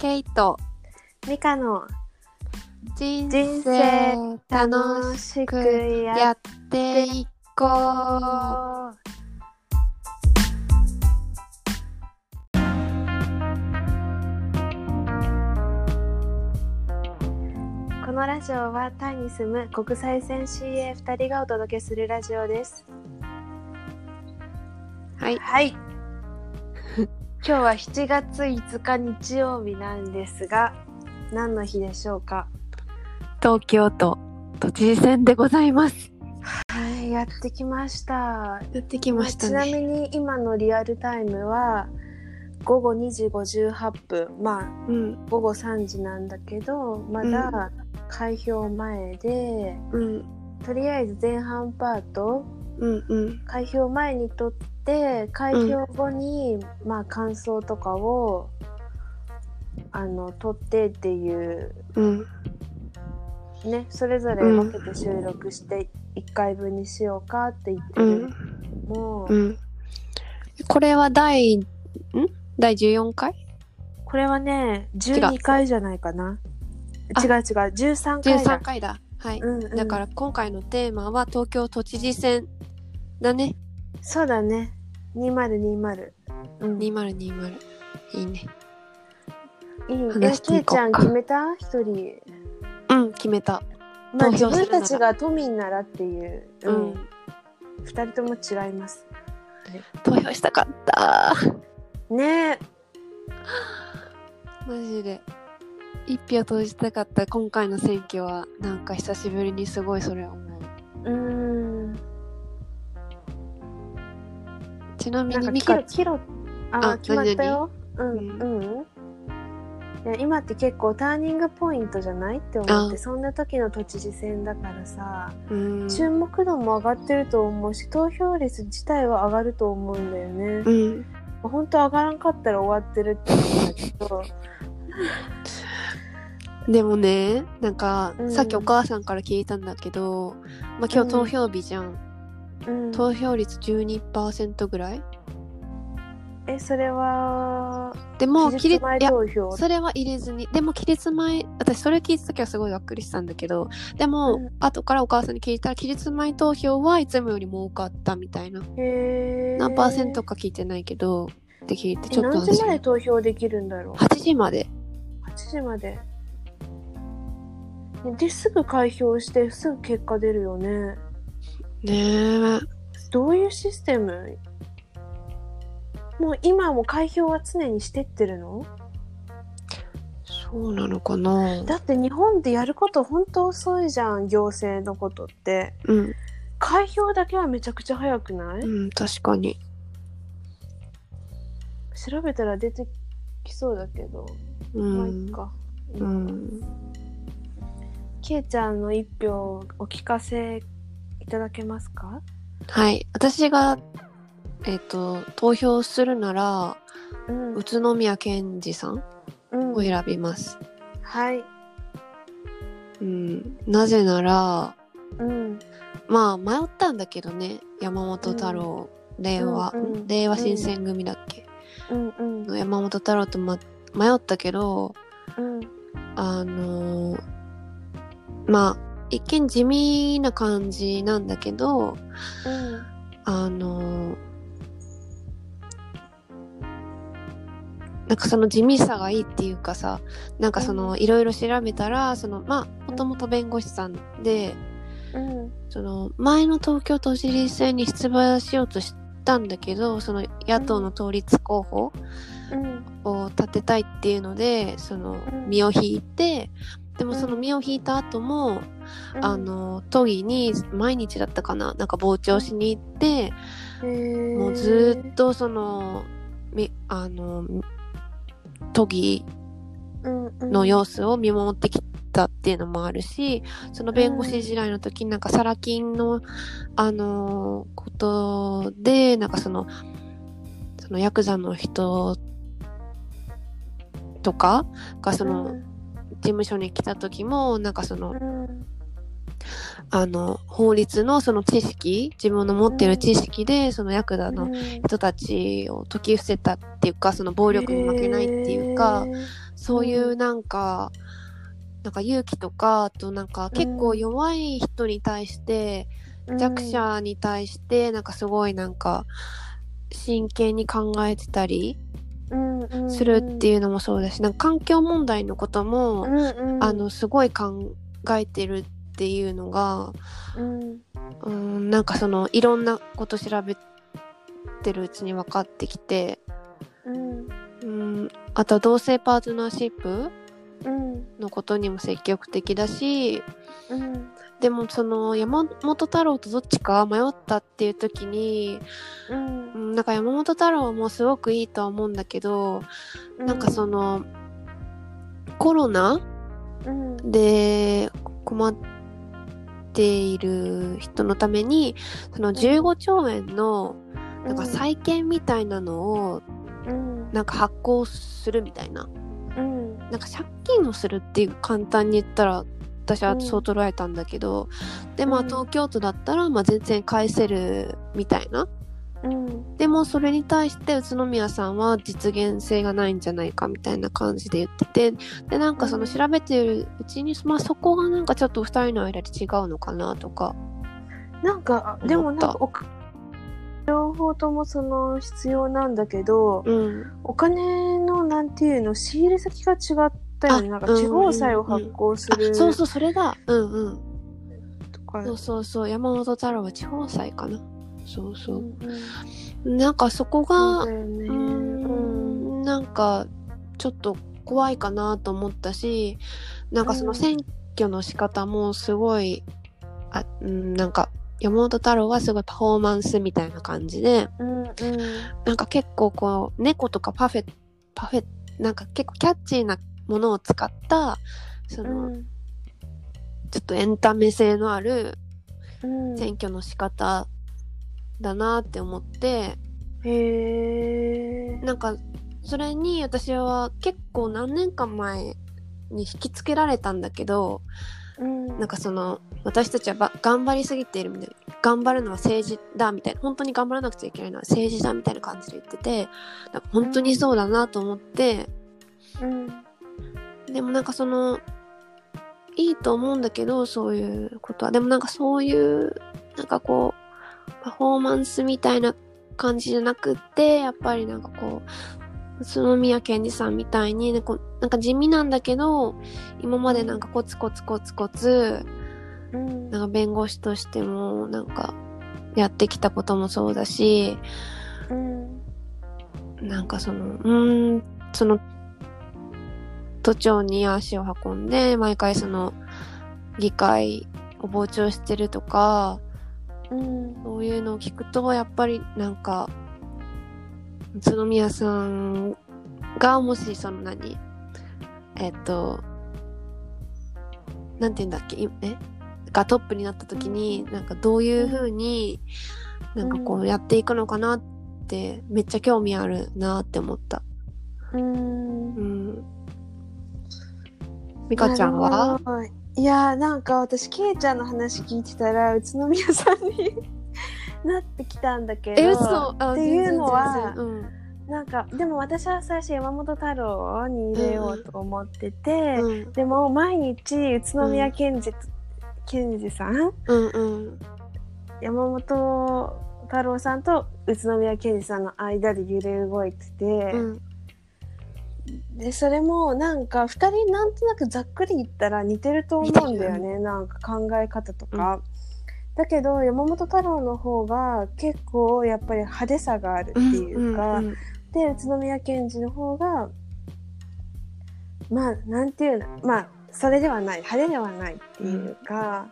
ケイト。ミカの人人生生楽楽しくやっていこう。このラジオはタイに住む国際線 CA2 人がお届けするラジオです。はい。はい今日は7月5日日曜日なんですが何の日でしょうか？東京都都知事選でございます。はいやってきました。やってきましたちなみねに今のリアルタイムは午後2時58分。まあうん。午後3時なんだけどまだ開票前で、うん。とりあえず前半パートうんうん。開票前にとって開票後に、まあ感想とかをあの取ってっていううん。ねそれぞれ分けて収録して1回分にしようかって言ってうるん。のも、うん。これは第ん？第14回？これはね12回じゃないかな。あ。違う違う。13回だ。13回だ。はい、うんうん、だから今回のテーマは東京都知事選だね。そうだね2020うん。いい2020いいね。え話しいちいこうか。ゃん決めた？一人。うん決めた。まあ自投票するなら。分たちが都民ならっていう、ううん。ん、二人とも違います。投票したかった。ね。えマジで。一票投じたかった今回の選挙はなんか久しぶりにすごいそれ思う。うーんちなみなんかにミカキロああ決まったよ。うんううん。今って結構ターニングポイントじゃないって思ってあ。そんな時の都知事選だからさ、うん。注目度も上がってると思うし投票率自体は上がると思うんだよね、うん。本当上がらんかったら終わってるって思うんだけど。でもねなんか、うん。さっきお母さんから聞いたんだけど、まあ、今日投票日じゃん、うん。投票率12%ぐらい？えそれはでも期日前投票？それは入れずに。でも期日前私それ聞いた時はすごいがっくりしたんだけどでも、うん。後からお母さんに聞いたら期日前投票はいつもよりも多かったみたいな。何パーセントか聞いてないけどって聞いてえちょっと何時まで投票できるんだろう？8時まで。8時まで。ねですぐ開票してすぐ結果出るよねねえ。どういうシステム？もう今も開票は常にしてってるの？そうなのかな。だって日本でやること本当遅いじゃん行政のことって。うん。開票だけはめちゃくちゃ早くない、うん確かに。調べたら出てきそうだけど、うまあいいんか。うん。けいちゃんの一票お聞かせいただけますか？はい。私がえっ、と投票するならうん。宇都宮健児さんうん。を選びます、はい。うん、なぜならうん。まあ迷ったんだけどね。山本太郎、令和、うんうん。令和新選組だっけ、うんうん。の山本太郎と、ま、迷ったけどうん。あのーまあ一見地味な感じなんだけどうんあのーなんかその地味さがいいっていうかさなんかそのいろいろ調べたらそのまあもともと弁護士さんでうん。その前の東京都知事選に出馬しようとしたんだけどその野党の統一候補うん。を立てたいっていうのでそのうん。身を引いてでもその身を引いた後も、うんあの都議に毎日だったかな？なんか傍聴しに行って、もうずーっとそのみあの都議との様子を見守ってきたっていうのもあるしその弁護士時代の時になんかサラ金のあのことでなんかそのそのヤクザの人とかがその事務所に来た時もなんかそのうんあの法律のその知識自分の持ってる知識でそのヤクザの人たちを解き伏せたっていうかその暴力に負けないっていうか、そういうなんか、なんか勇気とかあとなんか結構弱い人に対して、弱者に対してなんかすごいなんか真剣に考えてたりするってういうのもそうだし、なんか環境問題のことも、あのすごい考えてるっていうのがうん。うんなんかそのいろんなこと調べてるうちに分かってきて、うん。うん、あとは同性パートナーシップうん。のことにも積極的だしうん。でもその山本太郎とどっちか迷ったっていう時に、うん。うん、なんか山本太郎もすごくいいとは思うんだけど、なんかそのコロナうん。で困っている人のためにその15兆円のなんか債券みたいなのをうん。なんか発行するみたいな。うん。なんか借金をするっていう簡単に言ったら私はうん。そう捉えたんだけど、でまあうん。東京都だったらまあ全然返せるみたいなうん。でもそれに対して宇都宮さんは実現性がないんじゃないかみたいな感じで言っててでなんかその調べてるうちに、まあそこがなんかちょっと二人の間で違うのかなとか。なんかでもなんか両方ともその必要なんだけどうん。お金のなんていうの仕入れ先が違ったよね。あなんか地方債を発行すあるそうそうそれだうんうん。そうそうそう。山本太郎は地方債かなそうそう。なんかそこがそうね。んなんかちょっと怖いかなと思ったしなんかその選挙の仕方もすごい、あうん、なんか山本太郎はすごいパフォーマンスみたいな感じでうんうん。なんか結構こう猫とかパフェパフェなんか結構キャッチーなものを使ったその、うん。ちょっとエンタメ性のあるうん。選挙の仕方だなって思って、へえなんかそれに私は結構何年間前に引きつけられたんだけどうん。なんかその私たちはば頑張りすぎているみたいな。頑張るのは政治だみたいな。本当に頑張らなくちゃいけないのは政治だみたいな感じで言っててなんか本当にそうだなと思って、うん。でもなんかそのいいと思うんだけどそういうことは。でもなんかそういうなんかこうパフォーマンスみたいな感じじゃなくってやっぱりなんかこう宇都宮健二さんみたいに、ね、こうなんか地味なんだけど今までなんかコツコツコツコツうん。なんか弁護士としてもなんかやってきたこともそうだしうん。なんかそのうーんその都庁に足を運んで毎回その議会を傍聴してるとかうん。そういうのを聞くとやっぱりなんか宇都宮さんがもしそんなにえっとなんて言うんだっけいえ？がトップになった時になんかどういう風になんかこうやっていくのかなってめっちゃ興味あるなって思った。うん。うん。ミカちゃんは？いやーなんか私ケイちゃんの話聞いてたら宇都宮さんに なってきたんだけどえ、っていうのは全然全然なんかでも私は最初山本太郎に入れようと思ってて、うん。うん。でも毎日宇都宮健二、健二さんうんうん。山本太郎さんと宇都宮健二さんの間で揺れ動いてて、うん。でそれもなんか2人なんとなくざっくり言ったら似てると思うんだよね。なんか考え方とか。だけど山本太郎の方が結構やっぱり派手さがあるっていうか、うんうんで宇都宮健二の方がまあなんていうのまあそれではない派手ではないっていうか、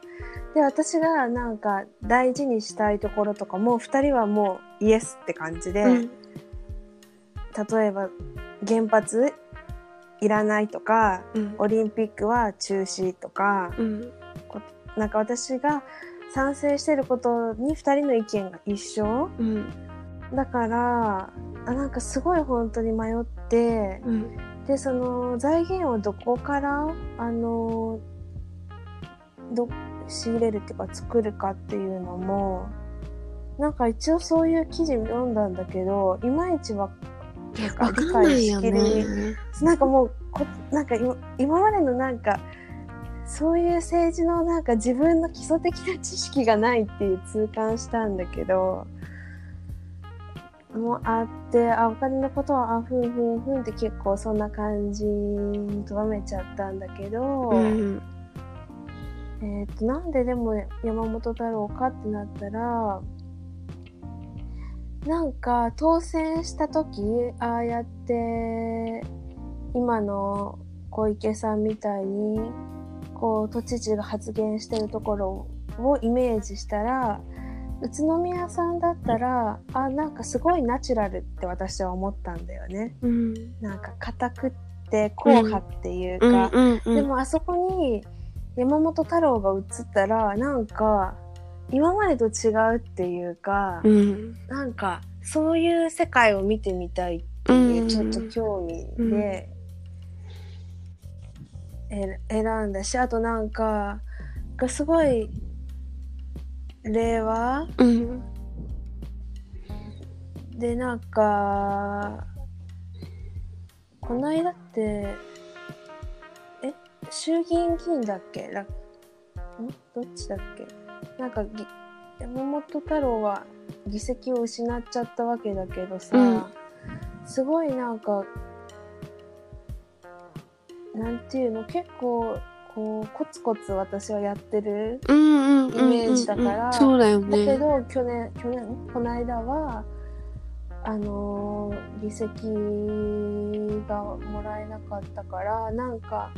で私がなんか大事にしたいところとかも2人はもうイエスって感じで、うん例えば原発いらないとかうん。オリンピックは中止とかうん。なんか私が賛成してることに2人の意見が一緒。うん。だからあなんかすごい本当に迷ってうん。でその財源をどこからあのど仕入れるっていうか作るかっていうのもなんか一応そういう記事読んだんだけどいまいちはいうか理解しきねれ。なんかもうこなんか今今までのなんかそういう政治のなんか自分の基礎的な知識がないっていう痛感したんだけどもうあってあお金のことはあふんふんふんって結構そんな感じにとどめちゃったんだけど、うん。えー、となんででも山本太郎かってなったらなんか当選した時ああやって今の小池さんみたいにこう都知事が発言してるところをイメージしたら宇都宮さんだったらあなんかすごいナチュラルって私は思ったんだよね。うん。なんか硬くって硬派っていううんか。でもあそこに山本太郎が映ったらなんか今までと違うっていうか、うん。なんかそういう世界を見てみたいっていううんちょっと興味で、え選んだしあとなんかがすごい令和うん。でなんかこの間ってえ衆議院議員だっけ？らん？どっちだっけ？なんかぎ山本太郎は議席を失っちゃったわけだけどさ、うんすごいなんかなんていうの結構こうコツコツ私はやってる。イメージだからそうだけね。ど去年去年？この間はあのー議席がもらえなかったからなんか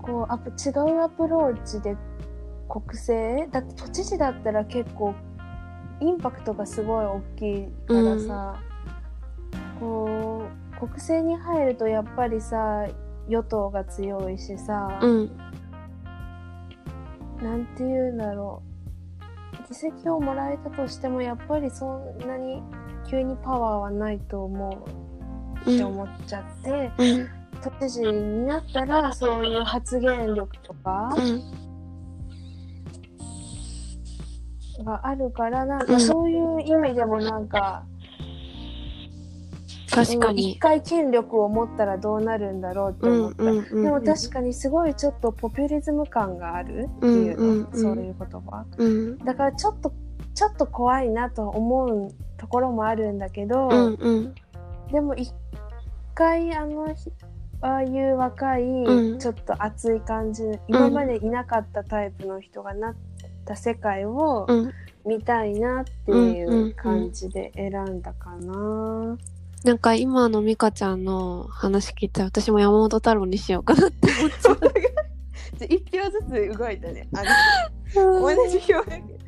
こうアプ違うアプローチで国政？だって都知事だったら結構インパクトがすごい大きいからさ、こう国政に入るとやっぱりさ与党が強いしさ、うん。なんて言うんだろう議席をもらえたとしてもやっぱりそんなに急にパワーはないと思うって思っちゃって、うん。都知事になったらそういう発言力とかうん。があるからなんかうんそういう意味でもなんか、うん一確かに。回権力を持ったらどうなるんだろうってうん思った。うんうん。でも確かにすごいちょっとポピュリズム感があるっていうの、うんうんうんそういう言葉。うん。だからちょっとちょっと怖いなと思うところもあるんだけど、うんうん。でも一回あのひああいう若い、うんちょっと熱い感じ今までいなかったタイプの人がなった世界をうん。見たいなっていう感じで選んだかな。なんか今のミカちゃんの話聞いて私も山本太郎にしようかなって思っちゃっじゃ一票ずつ動いたね。あた。同じ票だけど。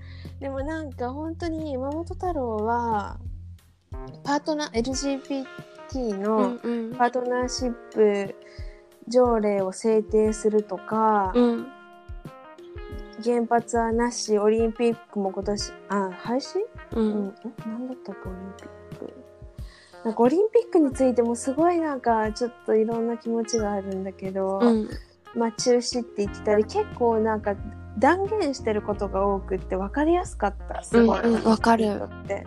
でもなんか本当に山本太郎はパートナー LGBT の、うんうん。パートナーシップ条例を制定するとか、うん。原発はなし、オリンピックも今年、あ、廃止う。うんん。なんだったっけ、オリンピック？なんかオリンピックについてもすごいなんかちょっといろんな気持ちがあるんだけど、うん。まあ中止って言ってたり、結構なんか断言してることが多くって分かりやすかった。すごい。うんうんわかる人って。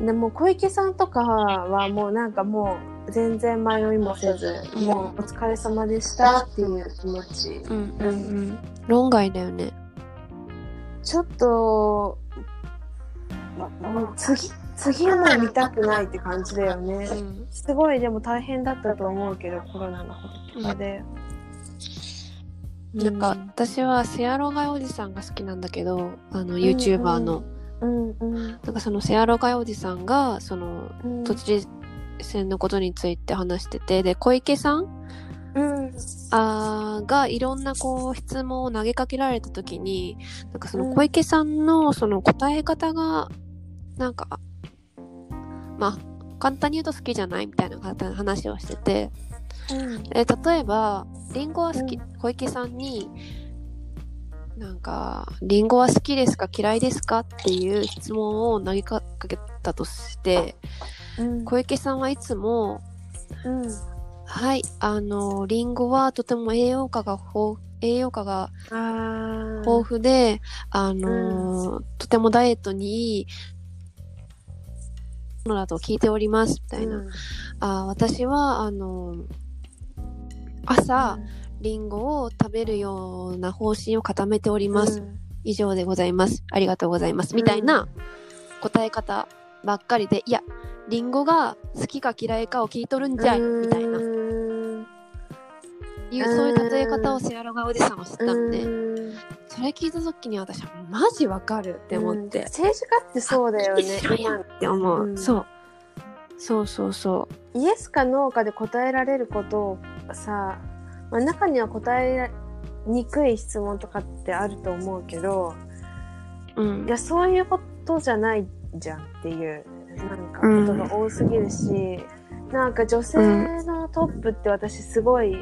でも小池さんとかはもうなんかもう全然迷いもせず、もうお疲れ様でしたっていう気持ち。うんうんうん。論外だよね。ちょっと、もう次、次はもう見たくないって感じだよね。うん。すごいでも大変だったと思うけど、コロナのこととかで。なんか私はセアロガイおじさんが好きなんだけど、あの YouTuber の。うんうんなんかそのセアロガイおじさんが、そのうん。都知事選のことについて話してて、で、小池さん？うん。あーがいろんなこう質問を投げかけられた時に、なんかその小池さんのその答え方が、なんか、まあ、簡単に言うと好きじゃないみたいな話をしてて、うん。え例えば、リンゴは好き、小池さんに、なんか、リンゴは好きですか？嫌いですか？っていう質問を投げかけたとして、うん。小池さんはいつも、うん。はい、あの、リンゴはとても栄養価が豊栄養価が豊富で、あのーとてもダイエットにいいのだと聞いております、みたいな。うんあー私は、あの、朝、リンゴを食べるような方針を固めております。うん以上でございます。ありがとうございます。みたいな答え方ばっかりで、いや、リンゴが好きか嫌いかを聞いとるんじゃい、みたいな。うんいう、そういう例え方をセアロがおじさんはしたんで、うんそれ聞いた時に私はマジわかるって思って。うん政治家ってそうだよね 一緒やんって思う、うんそう。そうそうそイエスかノーかで答えられることをさ、まあ、中には答えにくい質問とかってあると思うけどう。うんい。やそういうことじゃないじゃんっていうなんかことが多すぎるし、なんか女性のトップって私すごい、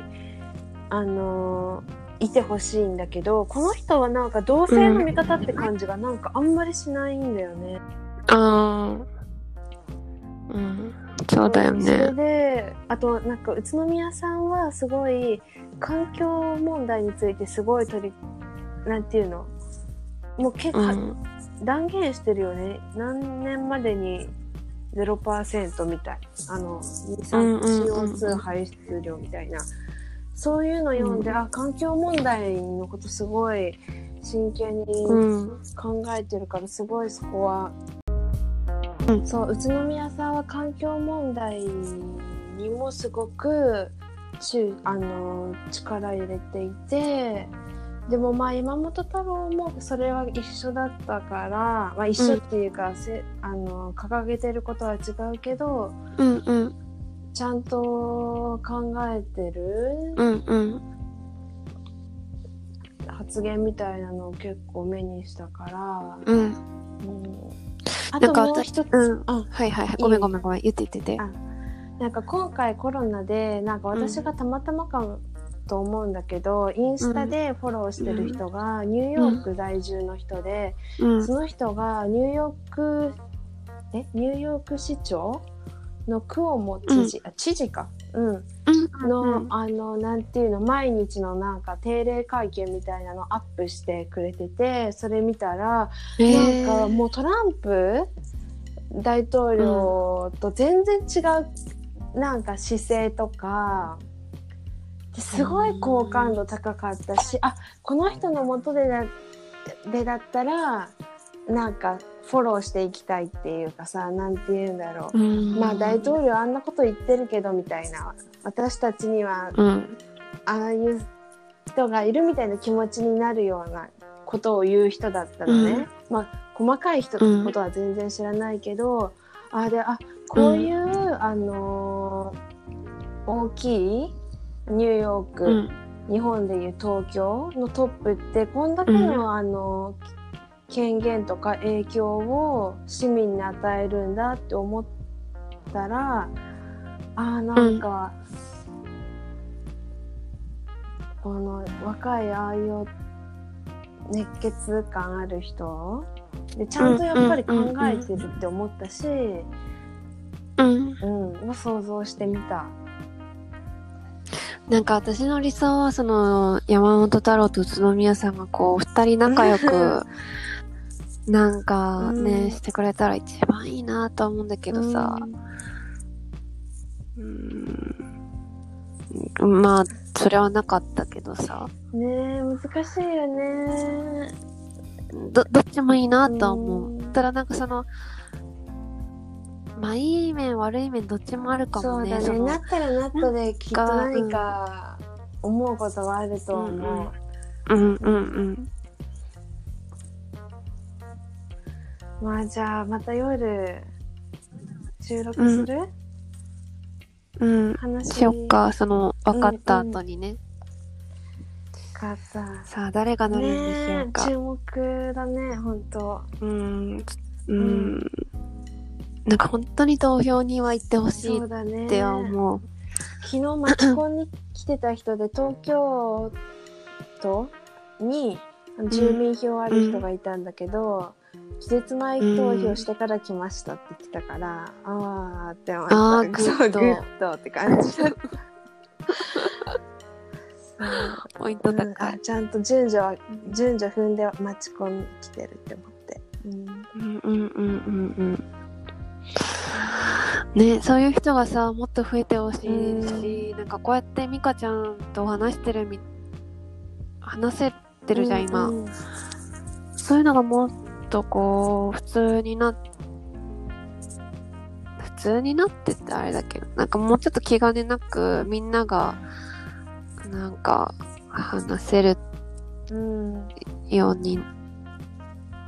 あのーいてほしいんだけどこの人はなんか同性の味方って感じがなんかあんまりしないんだよね。ああ。うん。そうだよそれね。であとなんか宇都宮さんはすごい環境問題についてすごい取りなんていうの？もう結構、うん。断言してるよね何年までに0%みたい。あの二酸うんうんうんうん。CO2 排出量みたいな。そういうの読んで、うん。あ環境問題のことすごい真剣にうん。考えてるからすごいそこは、うん。そう宇都宮さんは環境問題にもすごく中あの力入れていてでもまあ山本太郎もそれは一緒だったから、まあ、一緒っていうか、せあの掲げてることは違うけどうんうん。ちゃんと考えてるうんうん。発言みたいなのを結構目にしたから、うん。うんあともう一つ、うん。あはいはいはい。ごめんごめんごめん。言って言ってて。あなんか今回コロナでなんか私がたまたまかと思うんだけど、インスタでフォローしてる人がニューヨーク在住の人で、うん。その人がニューヨークえニューヨーク市長？のクオモ知事、あ知事か、うん、うん。の、うん。あのなんていうの毎日のなんか定例会見みたいなのアップしてくれててそれ見たらえなんかもうトランプ大統領と全然違うなんか姿勢とかですごい好感度高かったしあこの人のもとでだでだったらなんかフォローしていきたいっていうかさなんて言うんだろう、うん。まあ大統領あんなこと言ってるけどみたいな私たちにはうん。ああいう人がいるみたいな気持ちになるようなことを言う人だったのね、うん。まあ細かい人のことは全然知らないけど、あであこういう、あのー大きいニューヨーク、うん。日本でいう東京のトップってこんだけの、あの権限とか影響を市民に与えるんだって思ったらあーなんか、この若いああいう熱血感ある人？でちゃんとやっぱり考えてるって思ったし、うん。うん、を想像してみた。なんか私の理想はその山本太郎と宇都宮さんがこう二人仲良く なんかね、うん。してくれたら一番いいなとは思うんだけどさ、うん、まあそれはなかったけどさ。うんねえ難しいよね。どどっちもいいなとは思う、うん。ただなんかそのまあいい面悪い面どっちもあるかもね。そうだね。のなったらなったできっと何か思うことはあると思う。うん。うんうんまあじゃあまた夜収録する、うん。話。しよっかその分かった後にね、かった。さあ誰が乗るんでしょうか、ねえ注目だね本当。うーん、うん、なんか本当に投票には行ってほしいっ。ては思う。昨日マチコンに来てた人で東京都に住民票ある人がいたんだけど、期日前投票してから来ましたって言ってたから、あーって思った。あー good そう good って感じだった。ポイントうん高い。あちゃんと順序は順序踏んで街コン来てるって思って。うんうんうんうんうんうん。ね、そういう人がさ、もっと増えてほしいし、なんかこうやってミカちゃんと話してるみ、話せてるじゃん、今。うんそういうのがもっとこう、普通になっ、普通になってってあれだけど、なんかもうちょっと気兼ねなく、みんなが、なんか、話せるうんように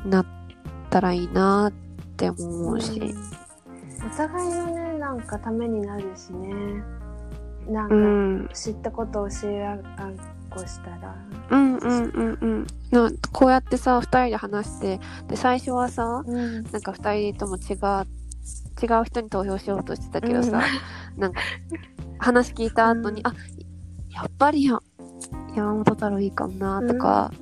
なったらいいなって思うし。お互いのねなんかためになるしね。なんうかん。知ったことを教えあっこしたら。うんうんうんうん。なこうやってさ、二人で話して、で、最初はさ、うん。なんか二人とも違う、違う人に投票しようとしてたけどさ、なんか、話聞いた後に、うん。あ、やっぱりや、山本太郎いいかもな、とか、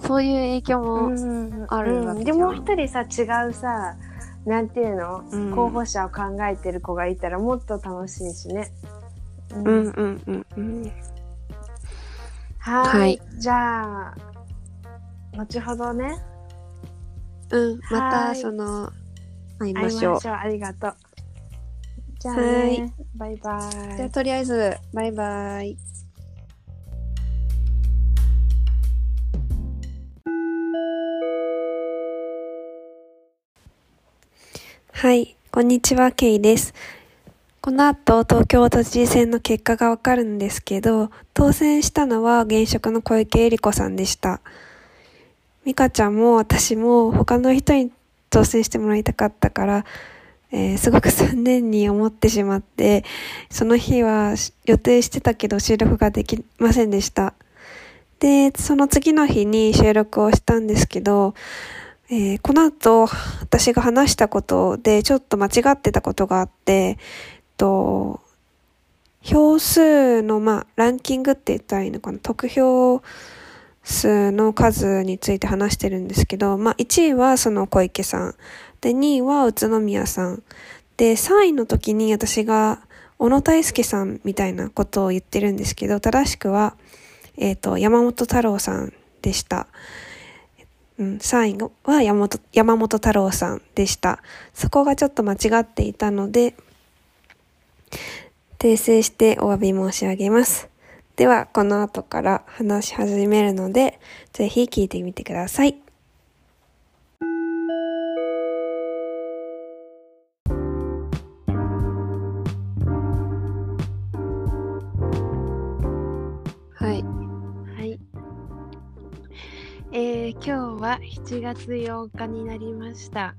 そういう影響も、うんあるわけじゃん。でもう一人さ違うさなんていうの、うん。候補者を考えてる子がいたらもっと楽しいしね。ううんうんうんうん。はい。はい。じゃあ後ほどね。うん、また、はいその、会いまましょう。しょう。ありがとう。じゃあはねバイバイ。じゃあ、とりあえず、バイバイ。はい、こんにちは、ケイです。この後、東京都知事選の結果がわかるんですけど、当選したのは現職の小池百合子さんでした。美香ちゃんも私も他の人に当選してもらいたかったから、えーすごく残念に思ってしまって、その日は予定してたけど収録ができませんでした。で、その次の日に収録をしたんですけど、えーこの後私が話したことでちょっと間違ってたことがあって、と、票数の、まあ、ランキングって言ったらいいのかな、得票数の数について話してるんですけど、まあ、1位はその小池さん。で、2位は宇都宮さん。で、3位の時に私が小野大輔さんみたいなことを言ってるんですけど、正しくは、えっ、と、山本太郎さんでした。うん、3位は山本山本太郎さんでした。そこがちょっと間違っていたので、訂正してお詫び申し上げます。では、この後から話し始めるので、ぜひ聞いてみてください。はい。今日は7月8日になりました。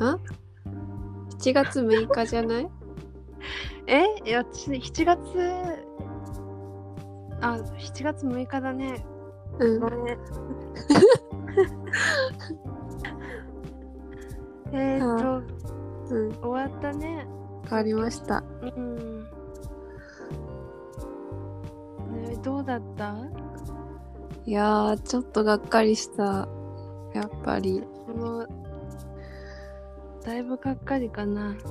あ ?7 月6日じゃない？え？いや、私7月、あ、7月6日だね。うんご。めん。えーっと、うん。終わったね。変わりました。うん。ねどうだった？いやー、ちょっとがっかりした。やっぱり。もう、だいぶがっかりかな。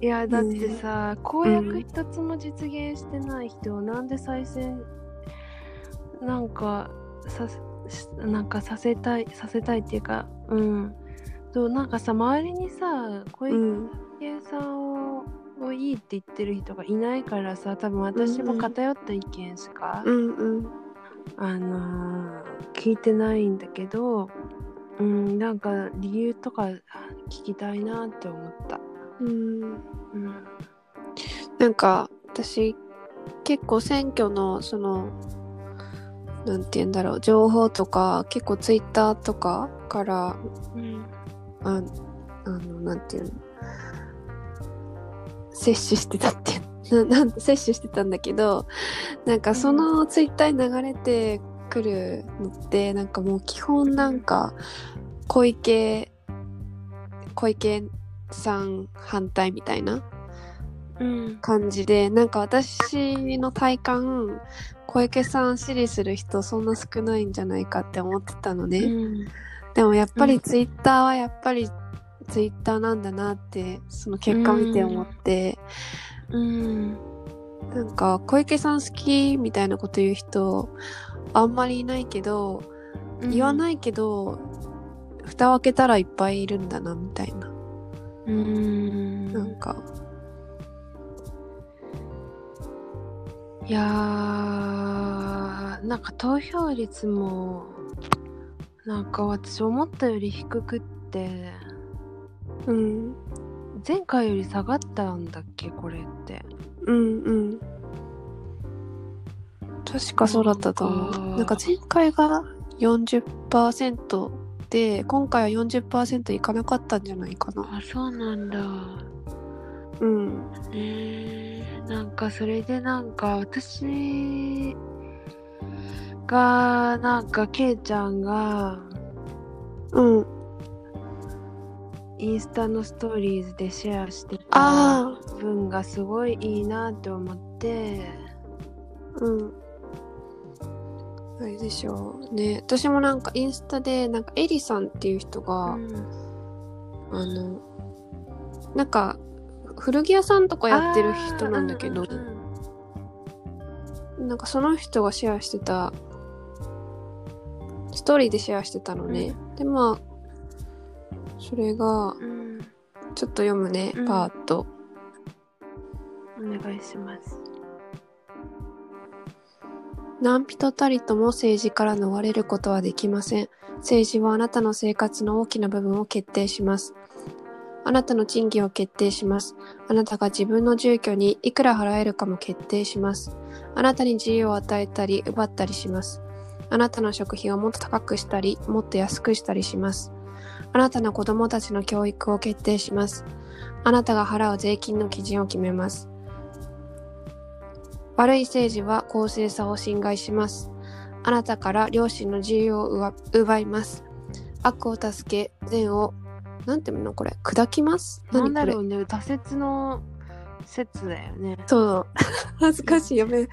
いや、だってさ、公約一つも実現してない人をなんで再選、なんか、さしなんかさせたい、させたいっていうか、うん。そうなんかさ、周りにさ、小池うん。さんををいいって言ってる人がいないからさ、多分私も偏った意見しか、うんうん。あのー聞いてないんだけど、うん、なんか理由とか聞きたいなって思った。うん。うん。なんか、私、結構選挙の、その、なんて言うんだろう、情報とか、結構ツイッターとかから、うん。ああの、なんていうの、摂取してたって、な なん摂取してたんだけど、なんかそのツイッターに流れてくるのって、なんかもう基本なんか、小池、小池さん反対みたいなうん。感じで、なんか私の体感、小池さん支持する人そんな少ないんじゃないかって思ってたのね。うん。でもやっぱうんりツイッターはやっぱりツイッターなんだなって、その結果見て思って、うん。なんか小池さん好きみたいなこと言う人あんまりいないけど、言わないけど、蓋を開けたらいっぱいいるんだなみたいな。うーん。なんか。いやーなんか投票率もなんか私思ったより低くってうん。前回より下がったんだっけ？これって。うんうん。確かそうだったと思う。なんか。前回が40%で今回は40%いかなかったんじゃないかな。あそうなんだ。うん。ねえ。なんかそれでなんか私がなんかケイちゃんがうんインスタのストーリーズでシェアしてたあ文がすごいいいなって思って。あうん。あれでしょうね。私もなんかインスタでなんかエリさんっていう人が、うん。あのなんか古着屋さんとかやってる人なんだけど、うんうんなんかその人がシェアしてたストーリーでシェアしてたのね、でまあそれがうんちょっと読むね、うんパーッとお願いします何人たりとも政治から逃れることはできません。政治はあなたの生活の大きな部分を決定します。あなたの賃金を決定します。あなたが自分の住居にいくら払えるかも決定します。あなたに自由を与えたり奪ったりします。あなたの食費をもっと高くしたり、もっと安くしたりします。あなたの子供たちの教育を決定します。あなたが払う税金の基準を決めます。悪い政治は公正さを侵害します。あなたから良心の自由を奪奪います。悪を助け、善を、なんていうのこれ、砕きます？なんだ何これろうね挫折の説だよねそう。恥ずかしい。やめ。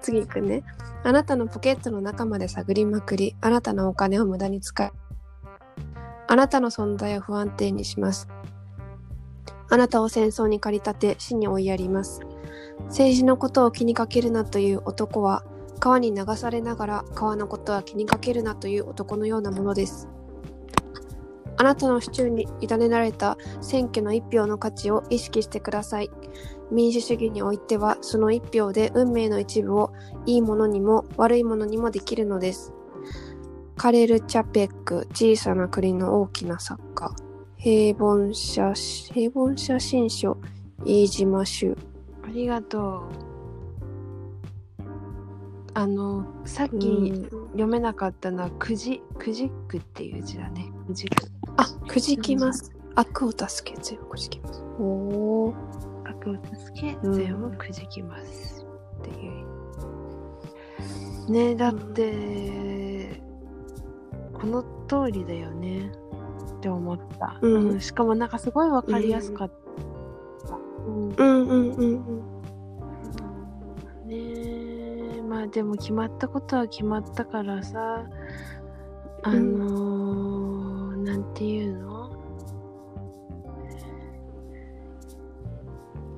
次行くね。あなたのポケットの中まで探りまくり、あなたのお金を無駄に使い、あなたの存在を不安定にします。あなたを戦争に駆り立て、死に追いやります。政治のことを気にかけるなという男は、川に流されながら川のことは気にかけるなという男のようなものです。あなたの手中に委ねられた選挙の一票の価値を意識してください。民主主義においてはその一票で運命の一部をいいものにも悪いものにもできるのです。カレル・チャペック、小さな国の大きな作家。平凡写、平凡写真書、飯島集。ありがとうあのさっきうん読めなかったのはくじくじくっていう字だねくじくあ、くじきます。悪を助け、全部くじきます。おー。悪を助けうん善をくじきますっていうねだってこの通りだよね。って思った、うん。しかもなんかすごいわかりやすかった、うん。うんうんうんうん。ねえ。まあでも決まったことは決まったからさ。あのーなんていうの？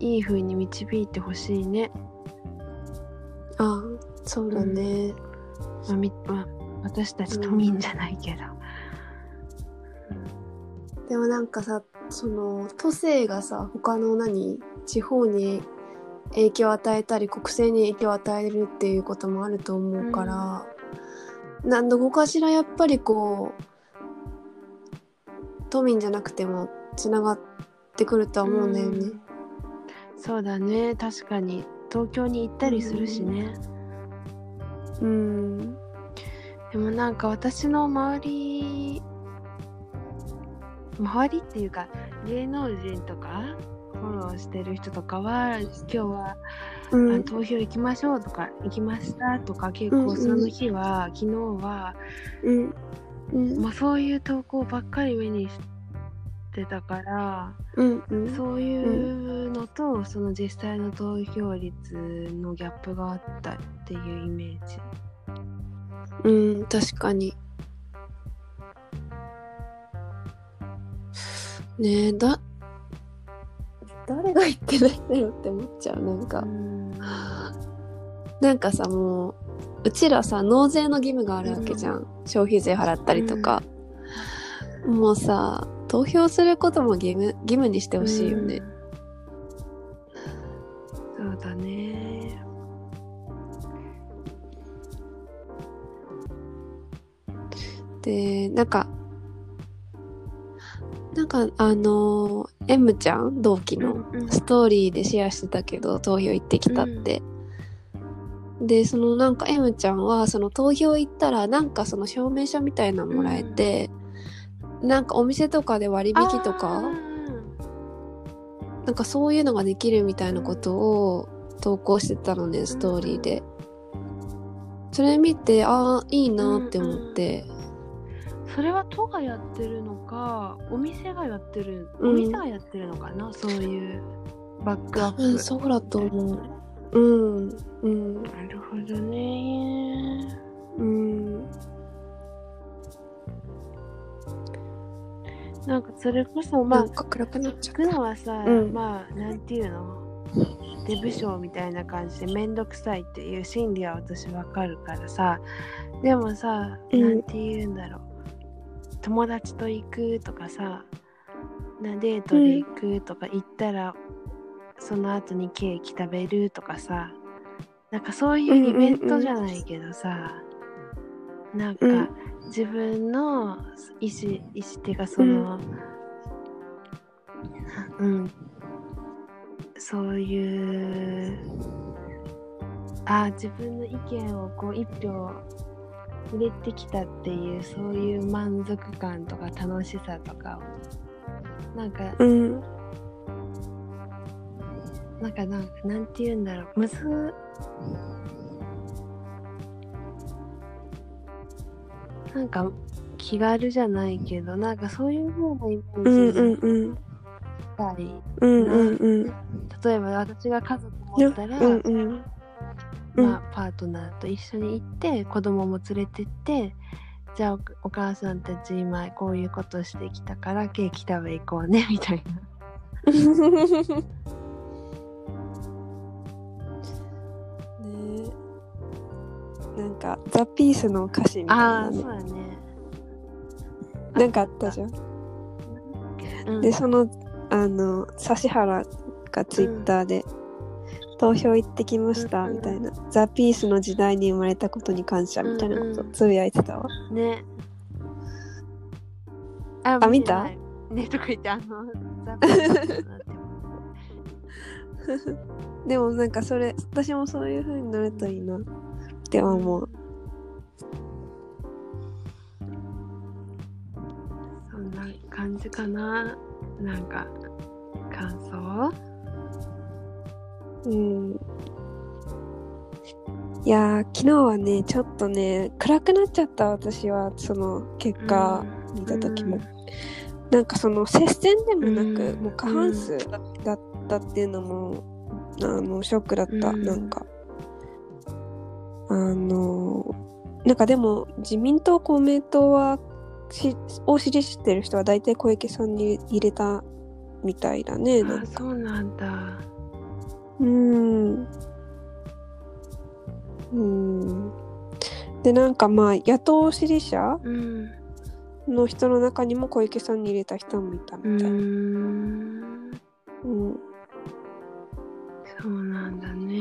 いい風に導いてほしいね、ああ、そうだね。まあみまあ、私たち都民じゃないけど、でもなんかさ、その、都政がさ、他の何、地方に影響を与えたり、国政に影響を与えるっていうこともあると思うから、なんどこかしらやっぱりこう、都民じゃなくてもつながってくるとは思うんだよね。そうだね。確かに。東京に行ったりするしね、うん。でもなんか私の周り周りっていうか芸能人とかフォローしてる人とかは今日は、うん。投票行きましょうとか行きましたとか結うんうん構その日は、昨日は、うん。うん。まあ、そういう投稿ばっかり目にしてたから、うん。うん。そういうのと、その実際の投票率のギャップがあったっていうイメージ。うん、確かに。ねえ、だ、誰が言ってないんだろうって思っちゃう。なんか、なんかさ、もう、うちらさ、納税の義務があるわけじゃん。消費税払ったりとか。もうさ、投票することも義務、義務にしてほしいよね。うんそうだねで、なんか、なんか、あの、M ちゃん同期のうんうんストーリーでシェアしてたけど、投票行ってきたって。で、そのなんか M ちゃんは、その投票行ったら、なんかその証明書みたいなのもらえて、なんかお店とかで割引とあか、ーなんかそういうのができるみたいなことを投稿してたのね、ストーリーで。それ見て、ああ、いいなって思って。それは都がやってるのかお店がやってる、うん。お店がやってるのかなそういうバックアップ、うん、そうだと思う。うん、うん、なるほどね。うん。なんかそれこそまあ暗くなっちゃのはさ、うん。まあなんていうの？デブ賞みたいな感じでめんどくさいっていう心理は私わかるからさ。でもさ、うん。なんて言うんだろう友達と行くとかさなデートで行くとか行ったら、その後にケーキ食べるとかさなんかそういうイベントじゃないけどさ、なんか、うん。自分の意思意思っていうかそのうん、そういうあ自分の意見をこう一票入れてきたっていうそういう満足感とか楽しさとかを。なんかうん、なんかなんかなんて言うんだろう。むずなんか気軽じゃないけどなんかそういう風なイメうん、ージうん、うん、したり、うん、うん、うん。例えば私が家族持ったら、うん、うん。うん。まあ、パートナーと一緒に行って子供も連れてってじゃあおお母さんたち今こういうことしてきたからケーキ食べ行こうね みたいな。ね。えなんか、ザ・ピースの歌詞みたいあなね。あそう。だね。なんかあったじゃん。うん。で、その、あの、指原がツイッターで、投票行ってきました、うんみたいな。ザ・ピースの時代に生まれたことに感謝、みたいなことつぶやいてたわ。ね。ああ見た？ねとか言ってあのザピース でもなんかそれ、私もそういう風になるといいなって思う。そんな感じかな。なんか感想？うん。いやー、昨日はね、ちょっとね、暗くなっちゃった私は、その結果見た時も。なんかその接戦でもなく、うんもう過半数だだったっていうのも、あの、ショックだった。うんなんか。あの、なんかでも、自民党、公明党は、しを支持してる人は大体小池さんに入れたみたいだね。なんか。あそうなんだうん。うん。で、なんかまあ、野党支持者うんの人の中にも小池さんに入れた人もいたうみたい。ーうん。んそうなんだね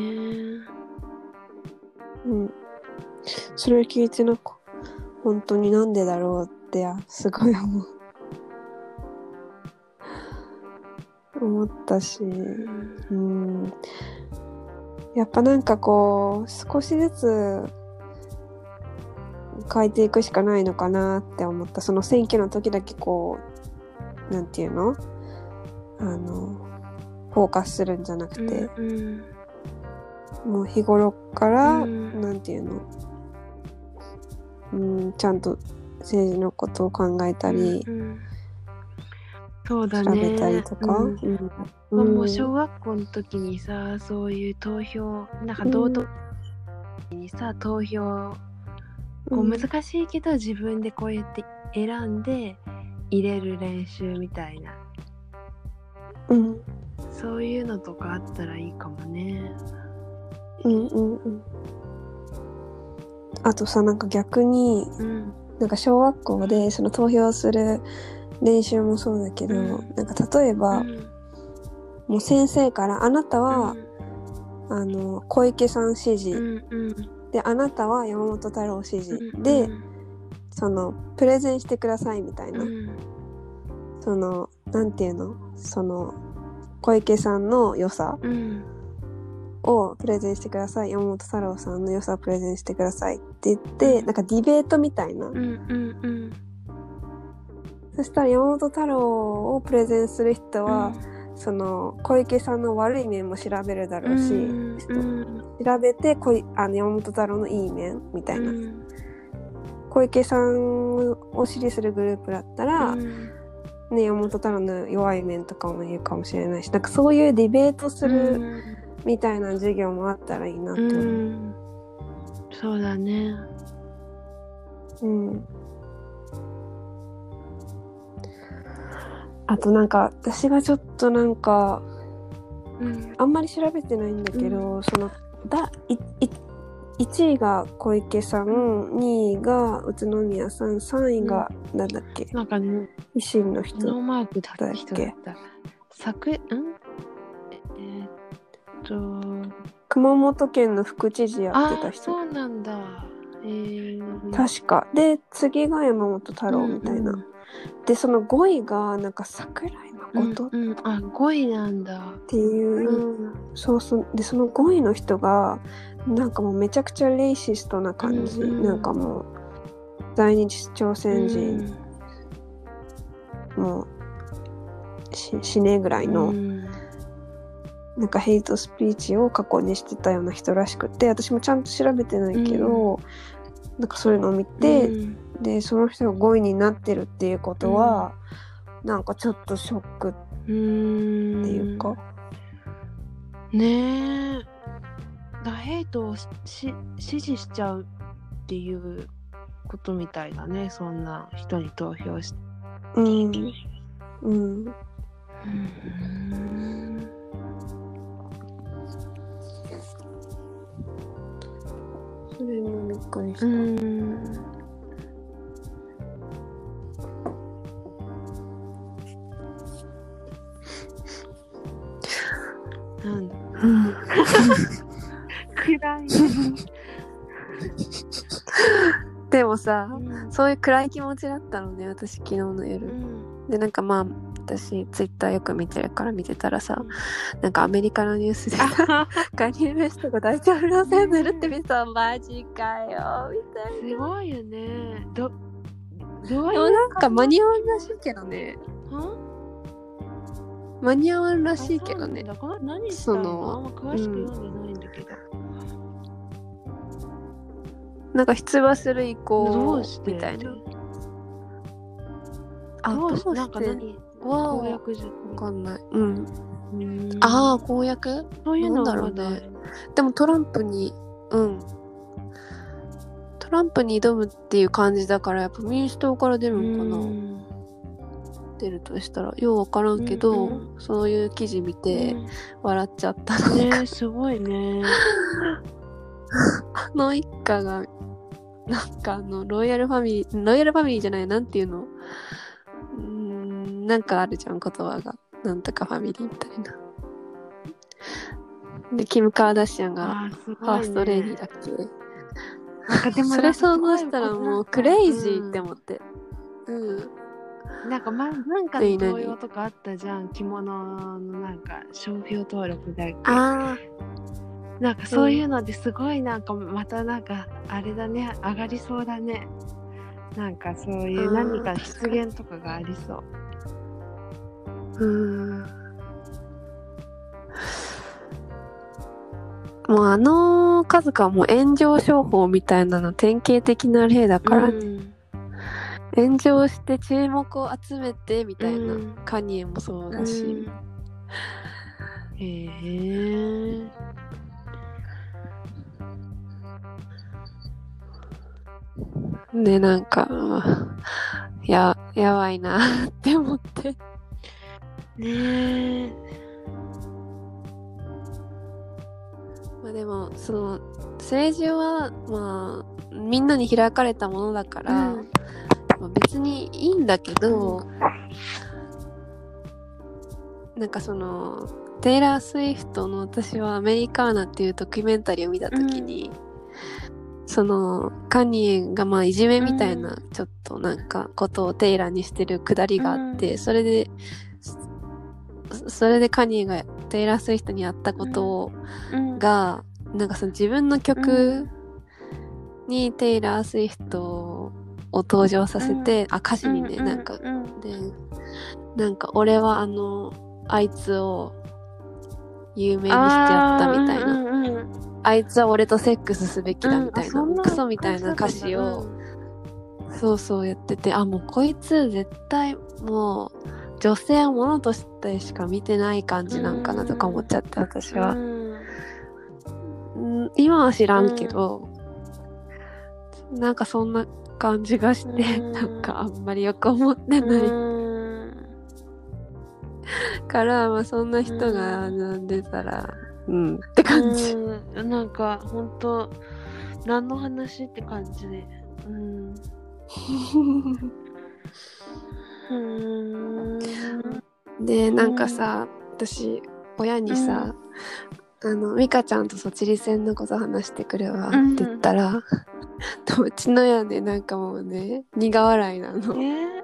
うん。それを聞いてなんか、本当になんでだろうって、あすごい思う。思ったし、うん。やっぱなんかこう、少しずつ変えていくしかないのかなって思った。その選挙の時だけこう、なんていうの？あの、フォーカスするんじゃなくて、うん。もう日頃から、うん。なんていうの、うん、ちゃんと政治のことを考えたり、うんうんそうだ調ね。べたりとか、うんうん。まあうんもう小学校の時にさそういう投票なんか道徳にさ投票こう難しいけど自分でこうやって選んで入れる練習みたいな。うん。そういうのとかあったらいいかもね。うんうんうん。あとさなんか逆にうん。なんか小学校でその投票する練習もそうだけど、うん。なんか例えば、うん。もう先生からあなたは、うん。あの小池さん指示、うんうん。であなたは山本太郎指示、うんでそのプレゼンしてくださいみたいな、うん。そのなんていうの？その小池さんの良さ。うん。をプレゼンしてください。山本太郎さんの良さをプレゼンしてくださいって言って、うん。なんかディベートみたいな、うんうんうんそしたら山本太郎をプレゼンする人は、その小池さんの悪い面も調べるだろうし、うん。うん調べてこいあの山本太郎のいい面みたいな、うん。小池さんを支持するグループだったら、うん。ね、山本太郎の弱い面とかも言うかもしれないしなんかそういうディベートするみたいな授業もあったらいいなってう。思う。ん。そうだね。うんあとなんか私がちょっとなんかうん。あんまり調べてないんだけど、そのだいい1位が小池さん2位が宇都宮さん3位がなんだっけ、なんかね維新の人ノーマークだった人だった。作ん？ええーっと。熊本県の副知事やってたあ人そうなんだ。えー、確か。で次が山本太郎みたいな、うんでその5位がなんか桜井誠っうんうん、あ5位なんだ。ていう、うん。そうそう。でその5位の人がなんかもうめちゃくちゃレイシストな感じ、うんうん。なんかもう在日朝鮮人、もうし死ねぐらいの、うん。なんかヘイトスピーチを過去にしてたような人らしくて私もちゃんと調べてないけど、なんかそういうのを見て、うんでその人が5位になってるっていうことは、なんかちょっとショックっていうか、ねえ。だヘイトをしし支持しちゃうっていうことみたいだね。そんな人に投票してうん。うん。うん。それもびっくりした、なんだ。うん暗い、でもさうん。そういう暗い気持ちだったのね私昨日の夜、でなんかまあ私ツイッターよく見てるから見てたらさなんかアメリカのニュースでさカ ニエ・ウェストが大統領選出るって見た。マジかよみたいすごいよね。どどういうなんか間に合わんらしいけどね。は間に合わんらしいけどね。何したの？そのあんま詳しく読んでないんだけど、なんか出馬する意ど向みたいな。あどうしどうなんか何？は公約じゃわかんない。うん。うん。ああ公約？そういうのだろうね。でもトランプにうん。トランプに挑むっていう感じだからやっぱ民主党から出るのかな、うん出るとしたらようわからんけど、うんそういう記事見て笑っちゃった、うんねすごいね。あの一家がなんかあのロイヤルファミリーロイヤルファミリーじゃないなんていうの？うーんなんかあるじゃん言葉が。なんとかファミリーみたいな。でキム・カーダシアンがファーストレディーだっけ、なんかでもそれ想像したらもうクレイジーって思思って。うん。なんなんか何々の同様とかあったじゃん。着物のなんか商標登録だっけ？あなんかそういうのですごいなんかまたなんかあれだね。上がりそうだね。なんかそういう何か実現とかがありそう。うん。もうあの数々はもう炎上商法みたいなの典型的な例だから、うん炎上して注目を集めてみたいな、うん。カニエもそうだし、うん。へえでなんかややばいなって思って。ねえまあでもその政治はまあみんなに開かれたものだから、うん。まあ別にいいんだけど、なんかそのテイラー・スウィフトの私はアメリカーナっていうドキュメンタリーを見た時に、そのカニエがまあいじめみたいなちょっとなんかことをテイラーにしてるくだりがあって、うん。それでそそれでカニエがテイラー・スウィフトにやったことを、うん。がなんかその自分の曲にテイラー・スウィフトを登場させて、あ歌詞にね、なんかうん。でなんか俺はあのあいつを有名にしてやったみたいな、うんうんうん。あいつは俺とセックスすべきだみたいな、うんクソみたいな歌詞を、そうそうやっててあもうこいつ絶対もう女性をものとしてしか見てない感じなんかなとか思っちゃって私は、うん。うん今は知らんけど、なんかそんな感じがして、うん。なんかあんまりよく思ってない、うん。から、まあそんな人が飲ん。でたら、うん、って感じ。うん。なんか本当何の話って感じで。うん。うん。で、なんかさ、私、親にさ、あの、ミカちゃんとそちりせんのこと話してくれわって言ったら、うちの親ね、なんかもうね、苦笑いなの。え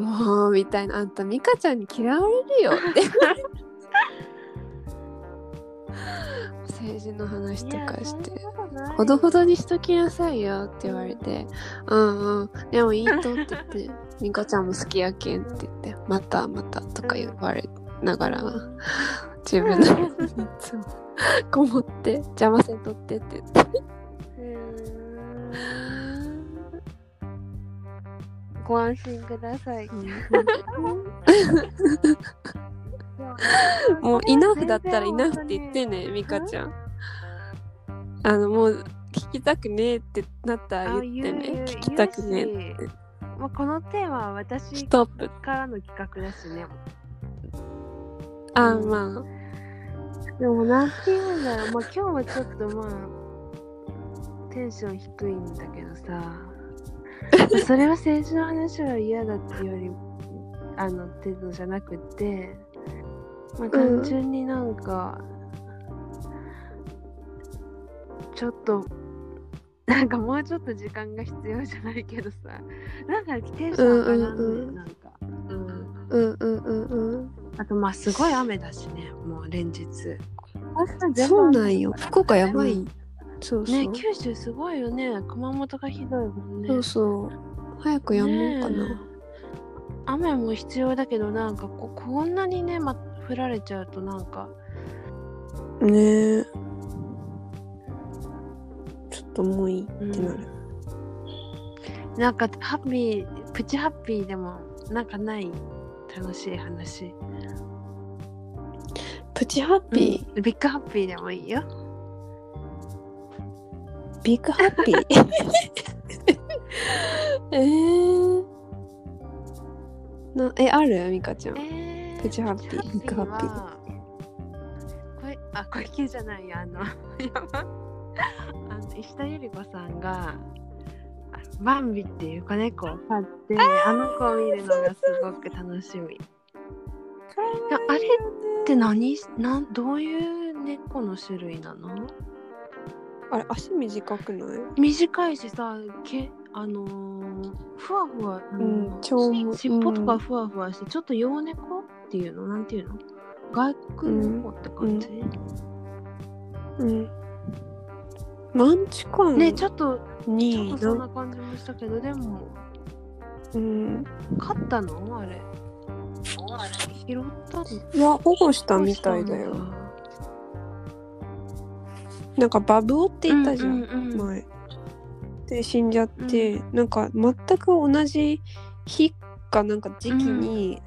もう、みたいな、あんたミカちゃんに嫌われるよって。政治の話とかして。ほどほどにしときなさいよって言われて、うんうん、でもいいとって言って、ミカちゃんも好きやけんって言って、またまたとか言われながら、自分の いつも こもって、邪魔せんとってって言って。ご安心ください。もうイナフだったらイナフって言ってね、ミカちゃん。あの、もう聞きたくねえってなったら言ってね、聞きたくねえって。まあ、このテーマは私ストップ。からの企画だしね。あ、うんまでもなんて言うんだろう。まあ今日はちょっとまあ、テンション低いんだけどさ。それは政治の話は嫌だっていうより、あの、程度じゃなくて、まあ単純になんか、ちょっと、なんかもうちょっと時間が必要じゃないけどさ、なんかテンション上がらんね、うんうんうんなんか。うんうんうんうん。あとまあすごい雨だしね、もう連日。そうなんよ。福岡やばい。うんそうそう。ね、九州すごいよね。熊本がひどいもんね。そうそう。早くやもうかねな。雨も必要だけど、なんかここんなにね、ま、降られちゃうとなんか、ねえ。ちょっともういいってなる。なんかハッピー、プチハッピーでもなんかない？楽しい話。プチハッピー、うん。ビッグハッピーでもいいよ。ビッグハッピー？えー、なえある？ミカちゃん、えープチハッピー。ビッグハッピー。はこれあ小池じゃないよ。あの あの石田ゆり子さんがあバンビっていう子猫。を飼って。あの子を見るのがすごく楽しみ。いやあれって何？なんどういう猫の種類なの？あれ足短くない？短いしさけあのーふわふわ、あのーうん尻尾とかふわふわして、ちょっと洋猫っていうの？なんていうの？外国猫って感じ、うんマンチカン。ねちょっとにそんな感じもしたけどでも。うん。勝ったの？あれ。拾ったの？いや保護したみたいだよ。なんかバブオって言ったじゃん、うんうんうん。前。で死んじゃって、なんか全く同じ日かなんか時期に、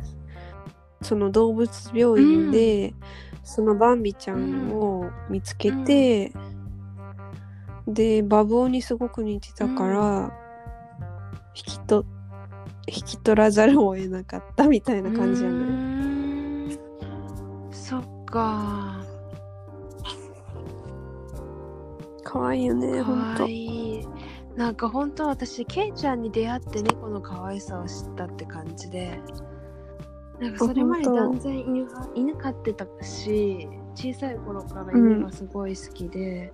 その動物病院で、そのバンビちゃんを見つけて、でバブオにすごく似てたから、引きと引き取らざるを得なかったみたいな感じじゃない、そっか。かわいいよねかわいい。なんか本当私ケイちゃんに出会って猫の可愛さを知ったって感じで。なんかそれまであ本当断然犬が犬飼ってたし小さい頃から犬がすごい好きで、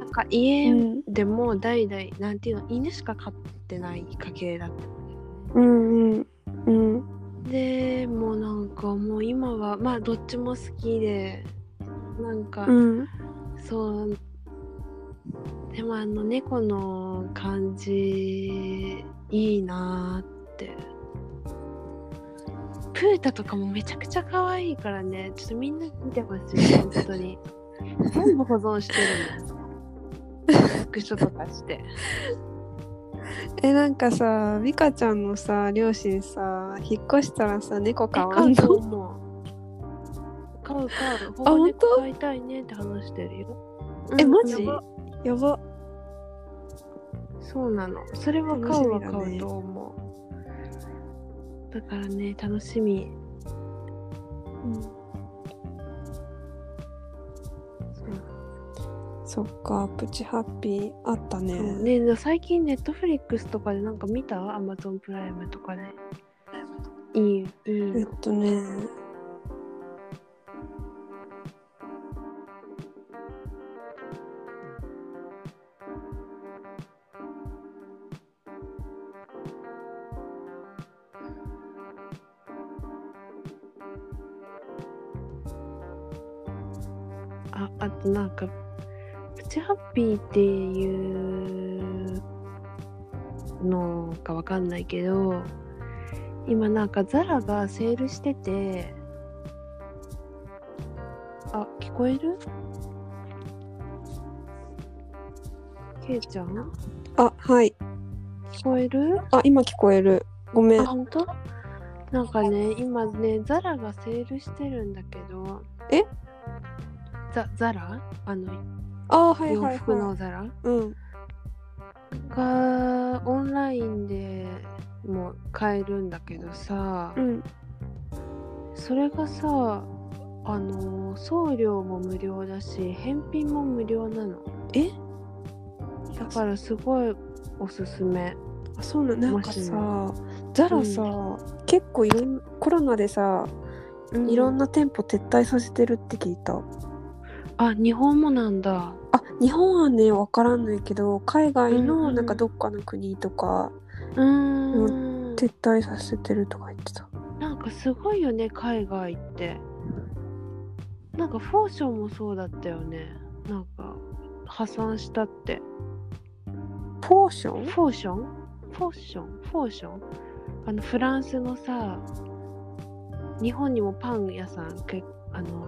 なんか家うん。でも代々なんていうの犬しか飼ってない家系だったうんうんうん。でもうなんかもう今はまあどっちも好きでなんか、うんそう。でもあの猫の感じいいなーって。プータとかもめちゃくちゃ可愛いからね。ちょっとみんな見てほしい本当に。全部保存してるのスクショとかして。えなんかさ美香ちゃんのさ両親さ引っ越したらさ猫飼わんの？飼う飼う保あ護猫本当？飼いたいねって話してるよ。えうんマジ？やば。そうなの。それは楽買うはしみだね買う。と思う。だからね、楽しみ。そうそっかプチハッピーあったね。ね。で最近ネットフリックスとかでなんか見た？アマゾンプライムとかで。いい、いいえっの。とね。あ、あとなんか、プチハッピーっていうのかわかんないけど、今なんかザラがセールしてて、あ、聞こえる？ケイちゃん？あはい。聞こえる？あ今聞こえる。ごめあ、ん本当？なんかね、今ね、ザラがセールしてるんだけど、え？ザ、ザラ？あの、あはい洋はい。服のはいザラうん。がオンラインでも買えるんだけどさ、うん。それがさあの送料も無料だし返品も無料なの。え？だからすごいおすすめ。あそうなんなんかさザラさ、結構いろんコロナでさいろんなな店舗撤退させてるって聞いた、あ日本もなんだ。あ日本はね分からんないけど海外のなんかどっかの国とかうーん。撤退させてるとか言ってた。なんかすごいよね海外って。なんかフォーションもそうだったよね。なんか破産したって。ポーション？フォーション？フォーション？フォーション？あのフランスのさ日本にもパン屋さんけあの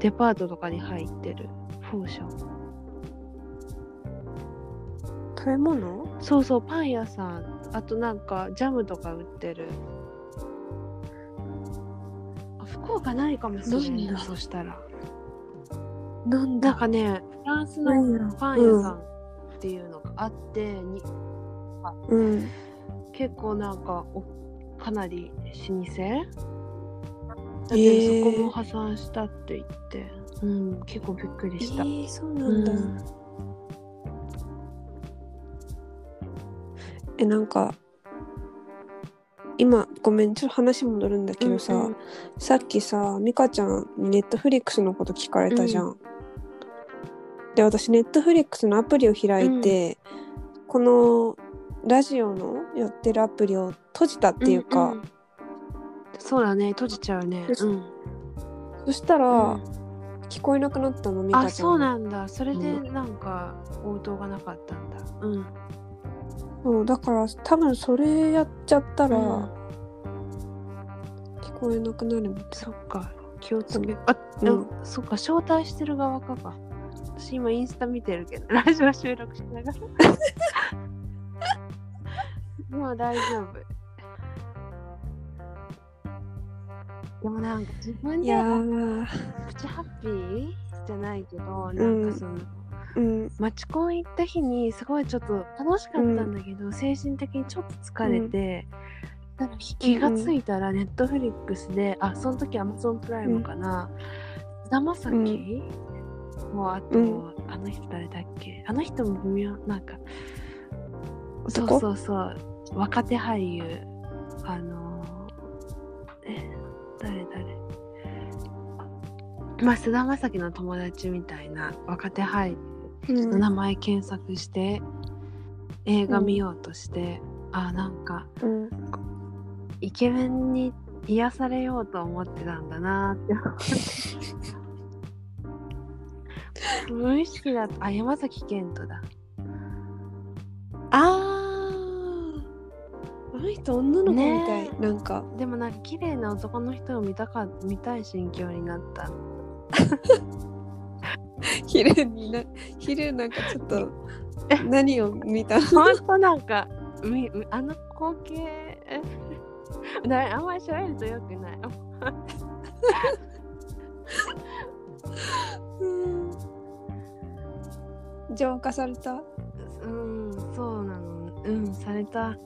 デパートとかに入ってるフォーション食べ物？そうそうパン屋さん。あとなんかジャムとか売ってる。あ福岡ないかもしれないだ。そしたら。なんなんかねフランスのパン屋さんっていうのがあって、にうん。結構なんかおかなり老舗？だそこも破産したって言って、うん、結構びっくりした。えー、そうなんだ、うんえなんか今ごめんちょっと話戻るんだけどさ、うんうん。さっきさ美香ちゃんにネットフリックスのこと聞かれたじゃん、で私ネットフリックスのアプリを開いて、このラジオのやってるアプリを閉じたっていうか、んん。そうだね閉じちゃうね。うん。そしたら、うん。聞こえなくなったの美香ちゃん。あそうなんだ。それでうなんか応答がなかったんだ。うん。そうだから多分それやっちゃったら、うん。聞こえなくなるみたい。そっか。気をつけあ、うんうん、そっか招待してる側かか。私今インスタ見てるけど ラジオ収録しながら。今大丈夫。でもなんか自分でいやー。プチハッピー？じゃないけど、なんかその、うん。マチコン行った日にすごいちょっと楽しかったんだけど、精神的にちょっと疲れて、なんか気がついたらネットフリックスで、あその時アマゾンプライムかな。菅、田将暉もうあと、うん。あの人誰だっけ？あの人も微妙。なんかそ男うそうそう。若手俳優。あのーえ誰誰？まあ菅田将暉の友達みたいな若手俳名前検索して、映画見ようとして、あなんかうん。イケメンに癒されようと思ってたんだな。っ て無意識だとあ山崎賢人だ。あああの人女の子みたい、ねなんか。でもなんか綺麗な男の人を見たか見たい心境になった 昼にな昼なんかちょっと何を見たほんとなんかあの光景？だあんまり喋るとよくない。浄化された？うんそうなの。うんされた。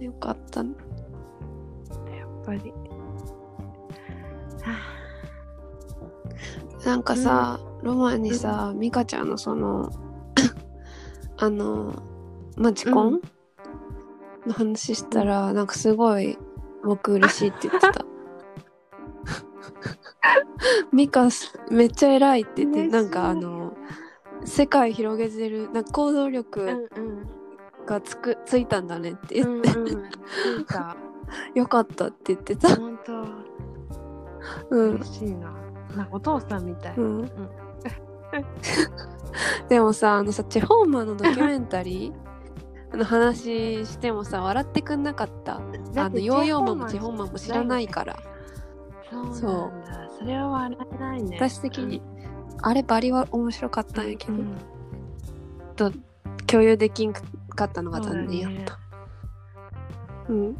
よかったやっぱり。はなんかさ、ロマンにさ、ミカちゃんのその あのマチコン、うん。の話したら、なんかすごい僕嬉しいって言ってた。ミカすめっちゃ偉いって言ってなんかあの世界広げてるなんか行動うん力うん。がつくついたんだねってうん言って、うんいいか。よかったって言ってた。本当。うん。嬉しいななんかお父さんみたい、うん。でもさあのさチェ・ホーマンのドキュメンタリー？の話してもさ笑ってくんなかった。あのヨーヨーマンもチェ・ホーマンも知らないから。そう。それは笑えないね。私的にあれバリは面白かったんやけど、うん。共有できんかったのが残念やった。うん。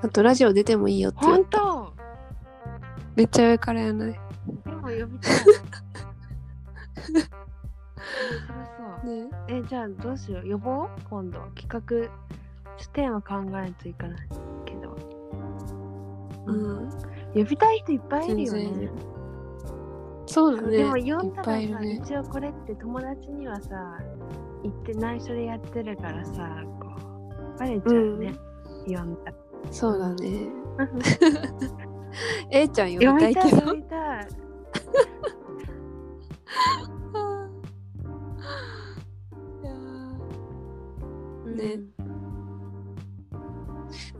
あとラジオ出てもいいよって言われ本た当？めっちゃ上からやない。でも呼びたい面白そうね。えじゃあどうしよう。呼ぼう。今度企画ちょっとテーマ考えないといかないけど。うん。呼びたい人いっぱいいるよ全ねそうだね。でも呼んだらさ、ね。一応これって友達にはさ言って内緒でやってるからさこうバレちゃうね、呼んだら。そうだね A ちゃん呼びたいけど。ね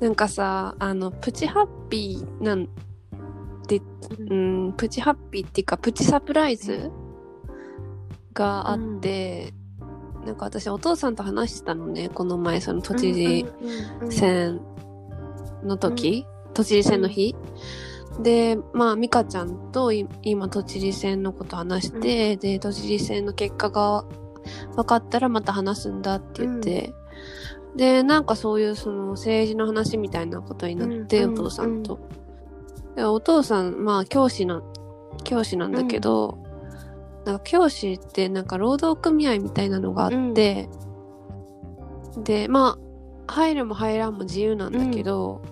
なんかさあのプチハッピーなんてうんプチハッピーってい。うかプチサプライズがあって、なんか私お父さんと話してたのねこの前その都知事選の時、都知事選の日、でまあ美香ちゃんとい今都知事選のこと話して、で都知事選の結果が分かったらまた話すんだって言って、でなんかそういうその政治の話みたいなことになって、うんお父さんと。でお父さんまあ教師の教師なんだけど、なんか教師ってなんか労働組合みたいなのがあって、でまあ入るも入らんも自由なんだけど、お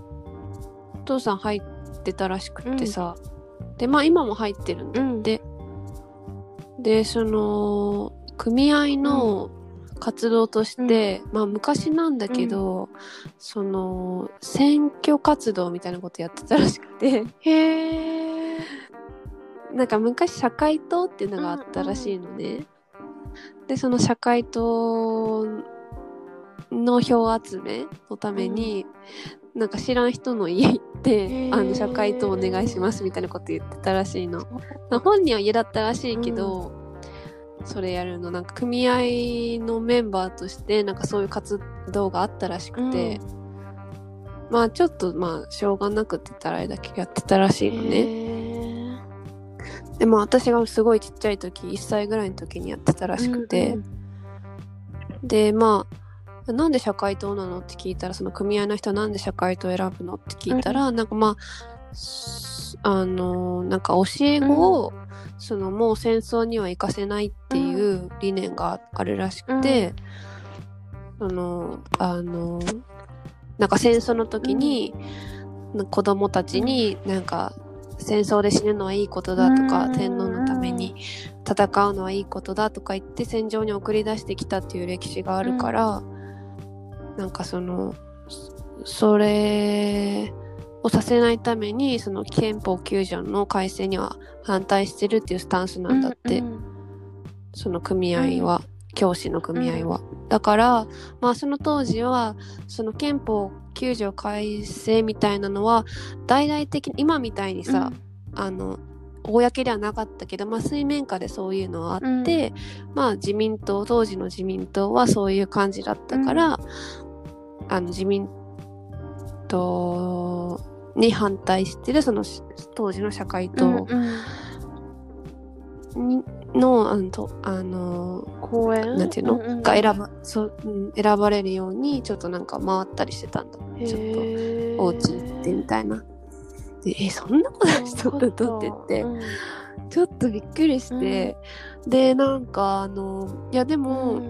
父さん入ってたらしくってさ、でまあ今も入ってるんだ。って、でその組合の活動として、まあ昔なんだけど、その選挙活動みたいなことやってたらしくて。へえなんか昔社会党っていうのがあったらしいのね。でその社会党の票集めのために、なんか知らん人の家行ってへー。あの社会党お願いしますみたいなこと言ってたらしいの。まあ本人は嫌だったらしいけど、それやるのなんか組合のメンバーとしてなんかそういう活動があったらしくて、まあちょっとまあしょうがなくって言ったらあれだけどやってたらしいのね。ねでも私がすごいちっちゃい時1歳ぐらいの時にやってたらしくて、でまあなんで社会党なの？って聞いたらその組合の人はなんで社会党選ぶの？って聞いたら、なんかまあすあのなんか教え子を、そのもう戦争には行かせないっていう理念があるらしくて、そのあのなんか戦争の時に、な子供たちになんか戦争で死ぬのはいいことだとか、うん。天皇のために戦うのはいいことだとか言って戦場に送り出してきたっていう歴史があるから、なんかそのそれをさせないためにその憲法9条の改正には反対してるっていうスタンスなんだって、うんその組合は、教師の組合は。だからまあその当時はその憲法9条改正みたいなのは大々的に今みたいにさ、あの公ではなかったけど、まあ、水面下でそういうのはあって、まあ自民党当時の自民党はそういう感じだったから、あの自民党に反対してるそのし当時の社会うん党うん。にの、あのとあの公園なんていうの、んんが選ばそう、うん、選ばれるようにちょっとなんか回ったりしてたんだ。ちょっとお家行ってみたいな。でえそんなことしとったの？って言って。うん。ちょっとびっくりして、でなんかあのいやでも、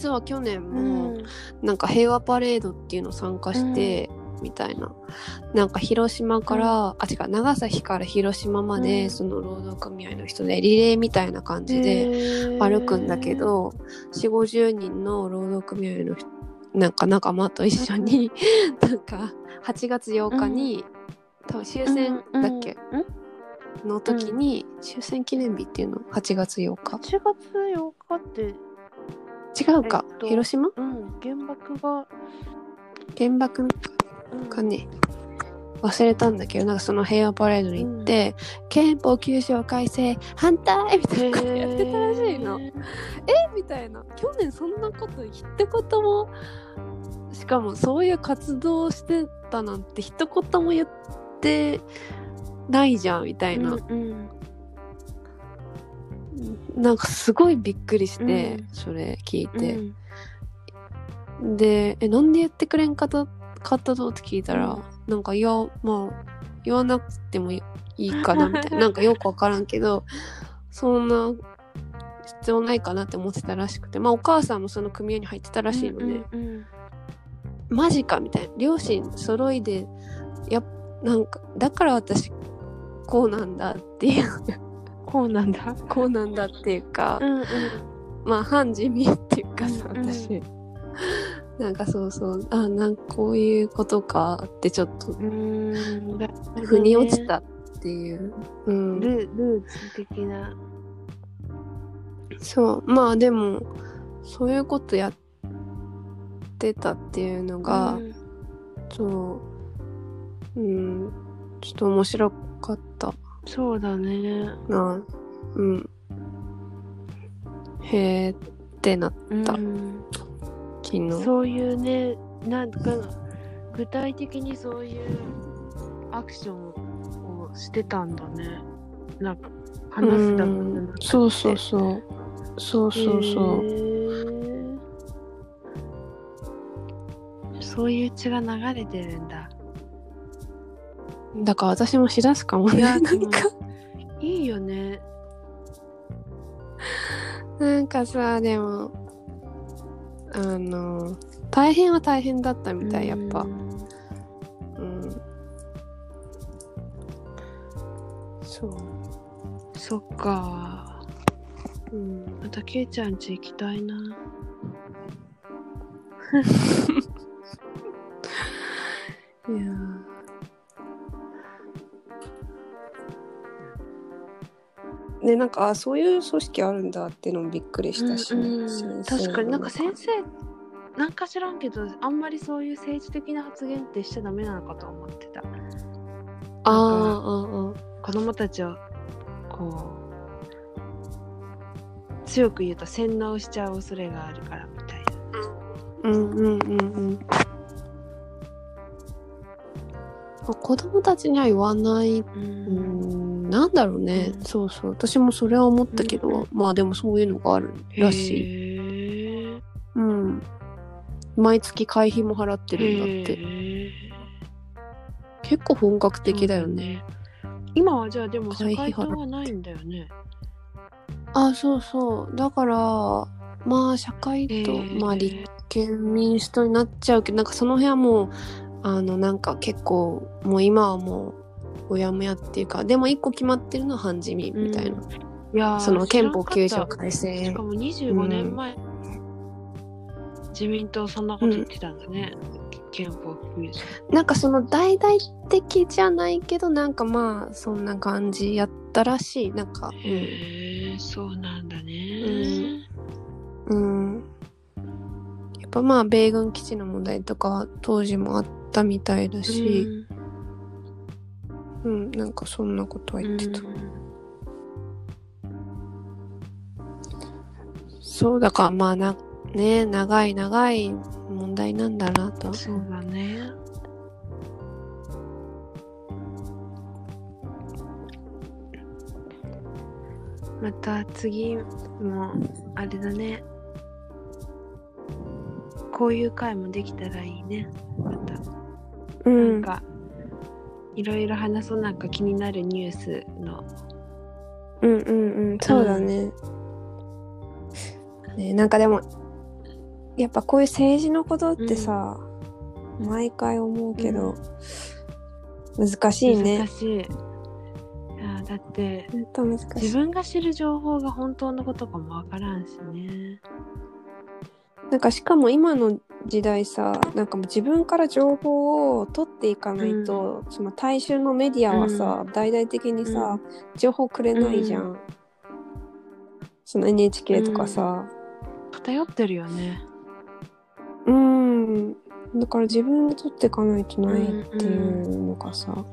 実は去年うも、ん。なんか平和パレードっていうの参加して、みたいな。なんか広島から、あ違う長崎から広島まで、うん。その労働組合の人でリレーみたいな感じで歩くんだけど4 5 0人の労働組合の人なんか仲間と一緒に、なんか8月8日に、多分終戦だっけ、の時に、終戦記念日っていうの？8月8日。8月8日って違うか、えっと広島？うん原爆が。原爆？かね。忘れたんだけどなんかその平和パレードに行って、憲法9条改正反対みたいなことやってたらしいの。え？みたいな。去年そんなこと一言もしかもそういう活動をしてたなんて一言も言ってないじゃんみたいな、うんうんなんかすごいびっくりして、うん。それ聞いうん。て、で「えなんで言ってくれんかったかったの?」って聞いたら、うん。なんか「いやまあ言わなくてもいいかな」みたいな。なんかよくわからんけどそんな必要ないかなって思ってたらしくて。まあお母さんもその組合に入ってたらしいのね、うんうんマジかみたいな。両親揃いでやなんかだから私こうなんだっていうこうなんだこうなんだっていうか、うんうんまあ反地味っていうかさうんうん。私、なんかそうそうあなんかこういうことかってちょっとうん腑に落ちたっていう、うん、ルルーツ的な。そう。まあでもそういうことやってたっていうのが、うん。そう。うん。ちょっと面白かったそうだね。なうん。へえってなった。うん。昨日。そういうねなんか具体的にそういうアクションをしてたんだね。なんか話すだけじそうそうそうそうそうそう。へー。そういう血が流れてるんだだから私もしだすかもね なんか。いいよね。なんかさでもあの大変は大変だったみたいやっぱ。うん。うん。そう。そっか。うん。またケイちゃん家行きたいな。いやねなんかあそういう組織あるんだっていうのもびっくりしたしね、うんうん確かになんか先生なんか知らんけどあんまりそういう政治的な発言ってしちゃダメなのかと思ってた。ああ子供たちをこう強く言うと洗脳しちゃう恐れがあるからみたいな。うんうんうんうん。子供たちには言わない、ううんん、なんだろうね、うん。そうそう。私もそれは思ったけど、うんまあでもそういうのがあるらしい、うん、毎月会費も払ってるんだって。結構本格的だよね、今はじゃあでも社会費はないんだよね。あそうそう。だからまあ社会と、まあ立憲民主党になっちゃうけどなんかその辺はもうあのなんか結構もう今はもううやむやっていうかでも一個決まってるのは半地味みたいな、いやその憲法9条改正。しかも25年前、自民党そんなこと言ってたんだね。憲法9条。なんかその大々的じゃないけど、なんかまあ、そんな感じやったらしい。なんか。へえ、そうなんだね。うん。やっぱまあ、米軍基地の問題とか当時もあったみたいだし、うん、なんかそんなことは言ってた。そう、だからまあな、ね、長い長い問題なんだなと。そうだね。また次もあれだねこういう回もできたらいいねまた、うなんかいろいろ話そうなんか気になるニュースのうんうんうん、そうだね。ねなんかでも、やっぱこういう政治のことってさ、毎回思うけど、難しいね難。しいいやだって本当難。自分が知る情報が本当のことかもわからんしねなんかしかも今の時代さ、なんかもう自分から情報を取っていかないと、その大衆のメディアはさ、大々的にさ、情報くれないじゃん。その NHK とかさ。偏ってるよね。うん。だから自分で取っていかないとないっていうのがさ、っ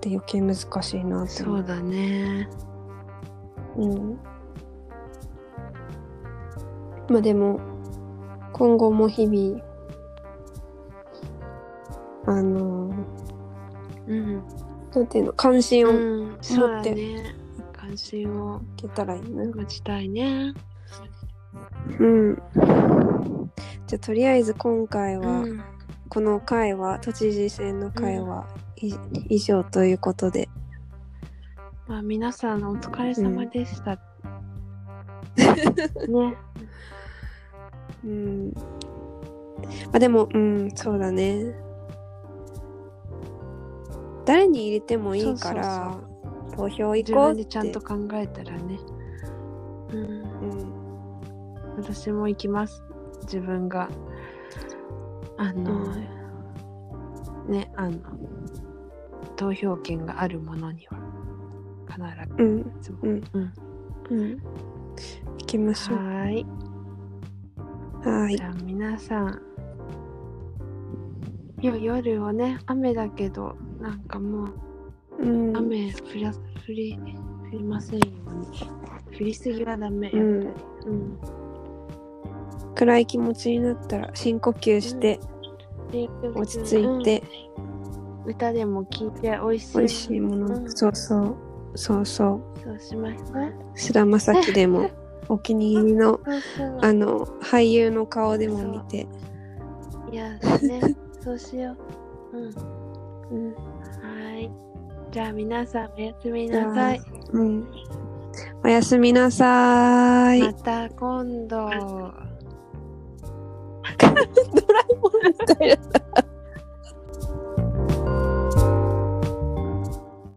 て余計難しいなって思そうだね。うん。まあでも、今後も日々、あの、うん、なんていうの、関心を持うん、そうだってね。関心を。いけたらいいな。持ちたいね。うん。じゃあとりあえず今回は、うん。この回は、都知事選の回は、い以上ということで。まあ皆さんお疲れ様でした、ねうん。まあでも、うん、そうだね。誰に入れてもいいから、投票行自こうって。分でちゃんと考えたらねうんうん。私も行きます自分があの、ねあの投票権があるものには必うん。うん。うんうん。行きましょう。はーいはい。じ。ゃあ皆さんよ夜はね雨だけどなんかもううん。雨降ら降り降りませんように降りすぎはダメ。やっぱりうん。うん。暗い気持ちになったら深呼吸して、落ち着いて、うん。歌でも聴いて美味しい美味しいもの、うん。そうそう。そうそう。そうしますね。菅田将暉でも、お気に入りの、あの、俳優の顔でも見て。いやねそうしよううんうん。はーいじゃあ皆さんおやすみなさいうん。おやすみなさーい。また今度 ドラえもんみたいな。